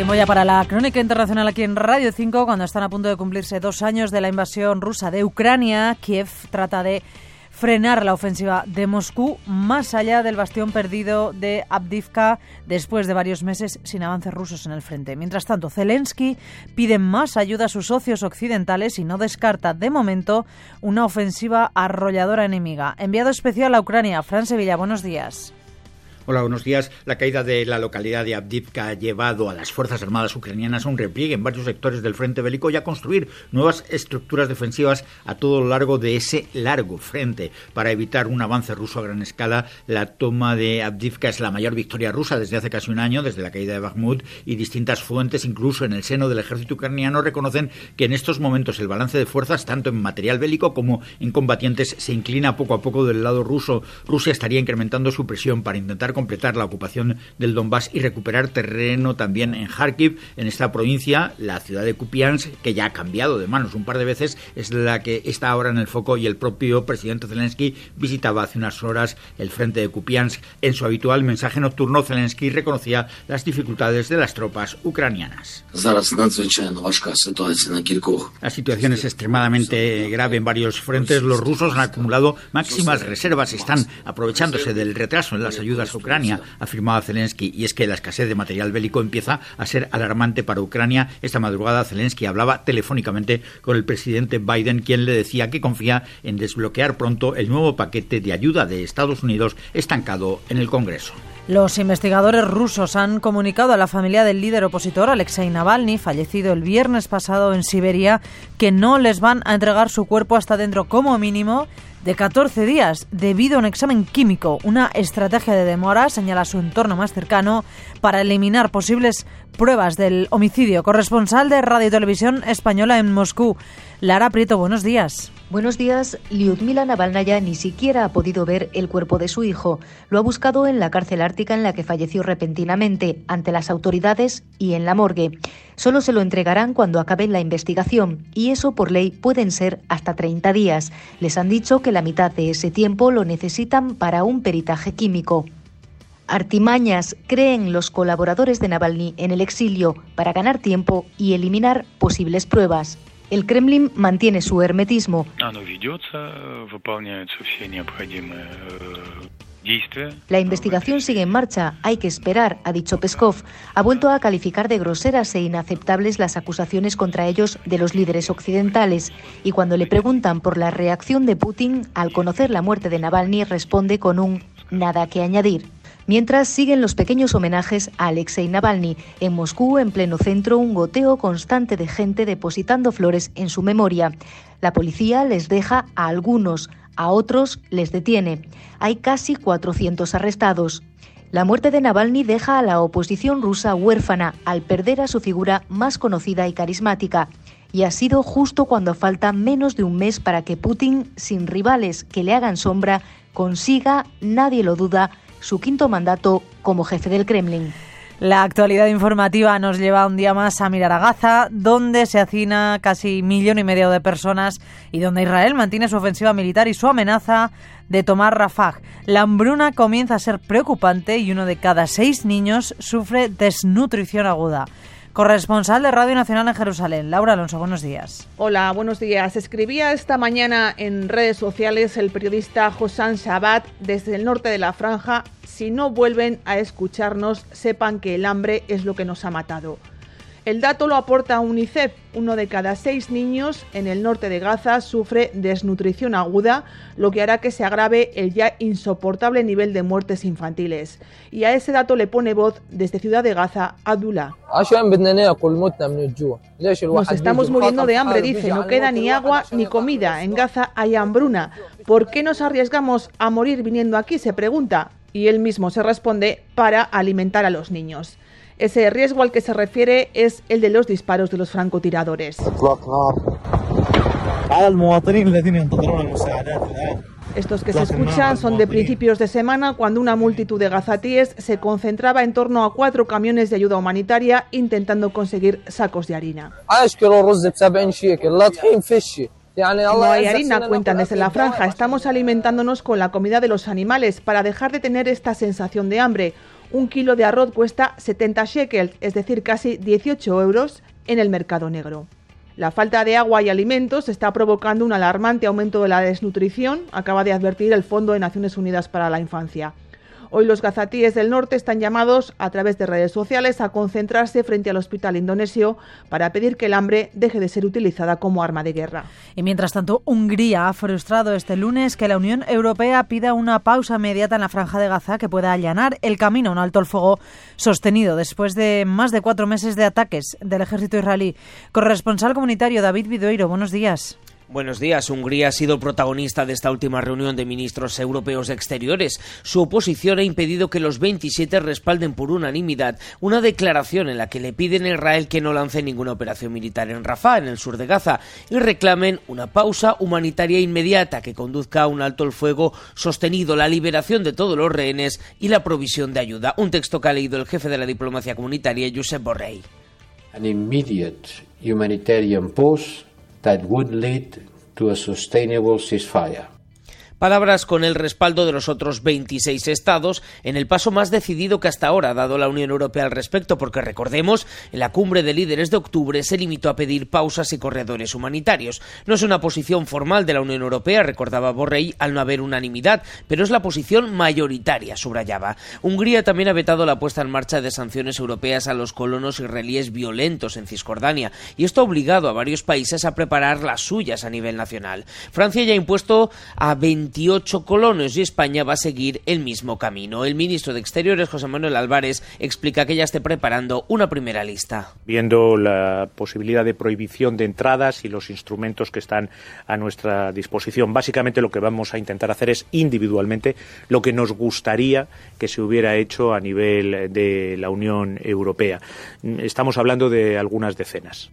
Tiempo ya para la crónica internacional aquí en Radio 5, cuando están a punto de cumplirse dos años de la invasión rusa de Ucrania. Kiev trata de frenar la ofensiva de Moscú más allá del bastión perdido de Abdivka después de varios meses sin avances rusos en el frente. Mientras tanto, Zelensky pide más ayuda a sus socios occidentales y no descarta de momento una ofensiva arrolladora enemiga. Enviado especial a Ucrania, Fran Sevilla, buenos días. Hola, buenos días. La caída de la localidad de Abdivka ha llevado a las Fuerzas Armadas ucranianas a un repliegue en varios sectores del frente bélico y a construir nuevas estructuras defensivas a todo lo largo de ese largo frente. Para evitar un avance ruso a gran escala, la toma de Abdivka es la mayor victoria rusa desde hace casi un año, desde la caída de Bakhmut, y distintas fuentes, incluso en el seno del ejército ucraniano, reconocen que en estos momentos el balance de fuerzas, tanto en material bélico como en combatientes, se inclina poco a poco del lado ruso. Rusia estaría incrementando su presión para intentar completar la ocupación del Donbass y recuperar terreno también en Kharkiv, en esta provincia, la ciudad de Kupiansk, que ya ha cambiado de manos un par de veces, es la que está ahora en el foco y el propio presidente Zelensky visitaba hace unas horas el frente de Kupiansk. En su habitual mensaje nocturno, Zelensky reconocía las dificultades de las tropas ucranianas. La situación es extremadamente grave en varios frentes. Los rusos han acumulado máximas reservas y están aprovechándose del retraso en las ayudas a Ucrania, afirmaba Zelensky. Y es que la escasez de material bélico empieza a ser alarmante para Ucrania. Esta madrugada Zelensky hablaba telefónicamente con el presidente Biden, quien le decía que confía en desbloquear pronto el nuevo paquete de ayuda de Estados Unidos estancado en el Congreso. Los investigadores rusos han comunicado a la familia del líder opositor Alexei Navalny, fallecido el viernes pasado en Siberia, que no les van a entregar su cuerpo hasta dentro como mínimo de 14 días debido a un examen químico, una estrategia de demora, señala su entorno más cercano, para eliminar posibles pruebas del homicidio. Corresponsal de Radio y Televisión Española en Moscú, Lara Prieto, buenos días. Buenos días. Lyudmila Navalnaya ni siquiera ha podido ver el cuerpo de su hijo. Lo ha buscado en la cárcel ártica en la que falleció repentinamente, ante las autoridades y en la morgue. Solo se lo entregarán cuando acabe la investigación, y eso por ley pueden ser hasta 30 días. Les han dicho que la mitad de ese tiempo lo necesitan para un peritaje químico. Artimañas creen los colaboradores de Navalny en el exilio para ganar tiempo y eliminar posibles pruebas. El Kremlin mantiene su hermetismo. La investigación sigue en marcha, hay que esperar, ha dicho Peskov. Ha vuelto a calificar de groseras e inaceptables las acusaciones contra ellos de los líderes occidentales y cuando le preguntan por la reacción de Putin al conocer la muerte de Navalny responde con un nada que añadir. Mientras siguen los pequeños homenajes a Alexei Navalny. En Moscú, en pleno centro, un goteo constante de gente depositando flores en su memoria. La policía les deja a algunos, a otros les detiene. Hay casi 400 arrestados. La muerte de Navalny deja a la oposición rusa huérfana al perder a su figura más conocida y carismática. Y ha sido justo cuando falta menos de un mes para que Putin, sin rivales que le hagan sombra, consiga, nadie lo duda, su quinto mandato como jefe del Kremlin. La actualidad informativa nos lleva un día más a mirar a Gaza, donde se hacina casi millón y medio de personas y donde Israel mantiene su ofensiva militar y su amenaza de tomar Rafah. La hambruna comienza a ser preocupante y uno de cada seis niños sufre desnutrición aguda. Corresponsal de Radio Nacional en Jerusalén, Laura Alonso, buenos días. Hola, buenos días. Escribía esta mañana en redes sociales el periodista Hosan Shabbat desde el norte de la franja, si no vuelven a escucharnos, sepan que el hambre es lo que nos ha matado. El dato lo aporta UNICEF. Uno de cada seis niños en el norte de Gaza sufre desnutrición aguda, lo que hará que se agrave el ya insoportable nivel de muertes infantiles. Y a ese dato le pone voz desde Ciudad de Gaza Abdullah. Nos estamos muriendo de hambre, dice. No queda ni agua ni comida. En Gaza hay hambruna. ¿Por qué nos arriesgamos a morir viniendo aquí? Se pregunta. Y él mismo se responde para alimentar a los niños. Ese riesgo al que se refiere es el de los disparos de los francotiradores. Estos que se escuchan son de principios de semana cuando una multitud de gazatíes se concentraba en torno a cuatro camiones de ayuda humanitaria intentando conseguir sacos de harina. No hay harina, cuentan desde la franja. Estamos alimentándonos con la comida de los animales para dejar de tener esta sensación de hambre. Un kilo de arroz cuesta 70 shekels, es decir, casi 18 euros en el mercado negro. La falta de agua y alimentos está provocando un alarmante aumento de la desnutrición, acaba de advertir el Fondo de Naciones Unidas para la Infancia. Hoy los gazatíes del norte están llamados a través de redes sociales a concentrarse frente al hospital indonesio para pedir que el hambre deje de ser utilizada como arma de guerra. Y mientras tanto, Hungría ha frustrado este lunes que la Unión Europea pida una pausa inmediata en la franja de Gaza que pueda allanar el camino a un alto el fuego sostenido después de más de cuatro meses de ataques del ejército israelí. Corresponsal comunitario David Vidoiro, buenos días. Buenos días. Hungría ha sido protagonista de esta última reunión de ministros europeos de exteriores. Su oposición ha impedido que los 27 respalden por unanimidad una declaración en la que le piden a Israel que no lance ninguna operación militar en Rafah, en el sur de Gaza, y reclamen una pausa humanitaria inmediata que conduzca a un alto el fuego sostenido, la liberación de todos los rehenes y la provisión de ayuda. Un texto que ha leído el jefe de la diplomacia comunitaria, Josep Borrell. An immediate humanitarian pause that would lead to a sustainable ceasefire. Palabras con el respaldo de los otros 26 estados en el paso más decidido que hasta ahora ha dado la Unión Europea al respecto, porque recordemos, en la cumbre de líderes de octubre se limitó a pedir pausas y corredores humanitarios. No es una posición formal de la Unión Europea, recordaba Borrell, al no haber unanimidad, pero es la posición mayoritaria, subrayaba. Hungría también ha vetado la puesta en marcha de sanciones europeas a los colonos israelíes violentos en Cisjordania, y esto ha obligado a varios países a preparar las suyas a nivel nacional. Francia ya ha impuesto a 20 28 colonos y España va a seguir el mismo camino. El ministro de Exteriores, José Manuel Álvarez, explica que ya esté preparando una primera lista. Viendo la posibilidad de prohibición de entradas y los instrumentos que están a nuestra disposición, básicamente lo que vamos a intentar hacer es individualmente lo que nos gustaría que se hubiera hecho a nivel de la Unión Europea. Estamos hablando de algunas decenas.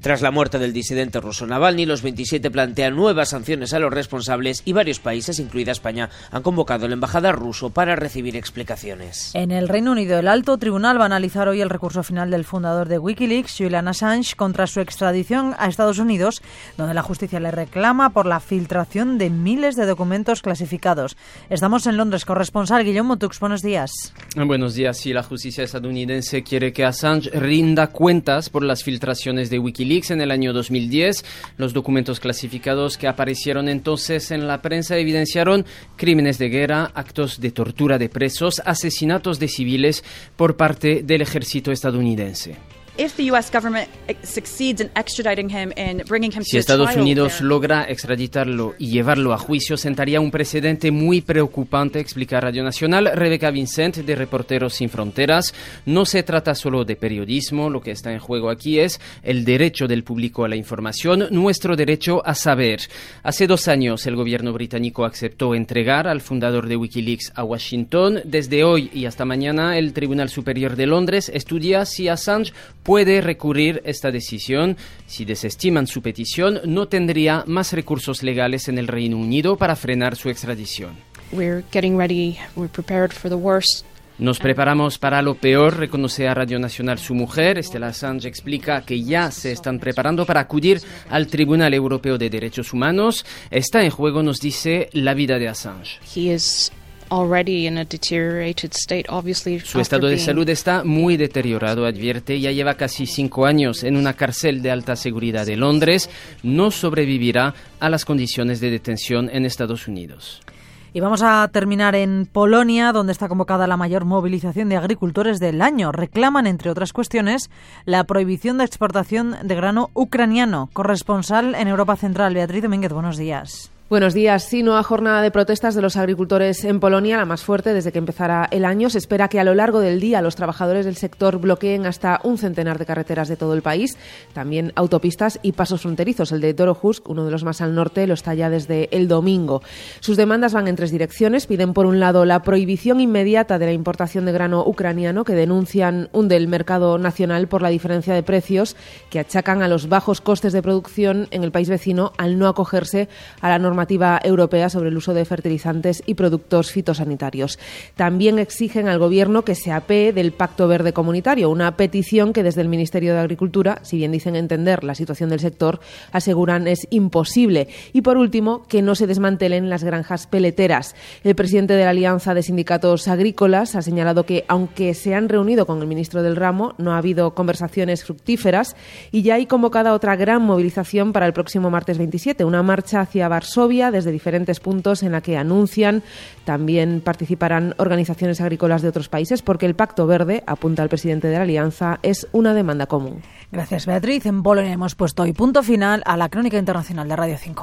Tras la muerte del disidente ruso Navalny, los 27 plantean nuevas sanciones a los responsables y varios países, incluida España, han convocado a la embajada ruso para recibir explicaciones. En el Reino Unido, el alto tribunal va a analizar hoy el recurso final del fundador de Wikileaks, Julian Assange, contra su extradición a Estados Unidos, donde la justicia le reclama por la filtración de miles de documentos clasificados. Estamos en Londres. Corresponsal Guillermo Tux, buenos días. Buenos días. Sí, la justicia estadounidense quiere que Assange rinda cuentas por las filtraciones de Wikileaks en el año 2010. Los documentos clasificados que aparecieron entonces en la prensa evidenciaron crímenes de guerra, actos de tortura de presos, asesinatos de civiles por parte del ejército estadounidense. Si Estados Unidos logra extraditarlo y llevarlo a juicio, sentaría un precedente muy preocupante, explica Radio Nacional Rebeca Vincent de Reporteros Sin Fronteras. No se trata solo de periodismo, lo que está en juego aquí es el derecho del público a la información, nuestro derecho a saber. Hace dos años el gobierno británico aceptó entregar al fundador de Wikileaks a Washington. Desde hoy y hasta mañana el Tribunal Superior de Londres estudia si Assange puede recurrir esta decisión. Si desestiman su petición, no tendría más recursos legales en el Reino Unido para frenar su extradición. Nos preparamos para lo peor, reconoce a Radio Nacional su mujer. Estela Assange explica que ya se están preparando para acudir al Tribunal Europeo de Derechos Humanos. Está en juego, nos dice, la vida de Assange. Su estado de salud está muy deteriorado, advierte. Ya lleva casi cinco años en una cárcel de alta seguridad de Londres. No sobrevivirá a las condiciones de detención en Estados Unidos. Y vamos a terminar en Polonia, donde está convocada la mayor movilización de agricultores del año. Reclaman, entre otras cuestiones, la prohibición de exportación de grano ucraniano. Corresponsal en Europa Central, Beatriz Domínguez, buenos días. Buenos días. Sí, nueva jornada de protestas de los agricultores en Polonia, la más fuerte desde que empezara el año. Se espera que a lo largo del día los trabajadores del sector bloqueen hasta un centenar de carreteras de todo el país, también autopistas y pasos fronterizos. El de Dorohusk, uno de los más al norte, lo está ya desde el domingo. Sus demandas van en tres direcciones. Piden, por un lado, la prohibición inmediata de la importación de grano ucraniano, que denuncian un del mercado nacional por la diferencia de precios que achacan a los bajos costes de producción en el país vecino al no acogerse a la norma normativa europea sobre el uso de fertilizantes y productos fitosanitarios. También exigen al Gobierno que se apee del Pacto Verde Comunitario, una petición que desde el Ministerio de Agricultura, si bien dicen entender la situación del sector, aseguran es imposible. Y por último, que no se desmantelen las granjas peleteras. El presidente de la Alianza de Sindicatos Agrícolas ha señalado que, aunque se han reunido con el ministro del ramo, no ha habido conversaciones fructíferas y ya hay convocada otra gran movilización para el próximo martes 27, una marcha hacia Varsovia desde diferentes puntos en la que anuncian también participarán organizaciones agrícolas de otros países porque el Pacto Verde, apunta el presidente de la Alianza, es una demanda común. Gracias, Beatriz. En Bolonia hemos puesto hoy punto final a la crónica internacional de Radio 5.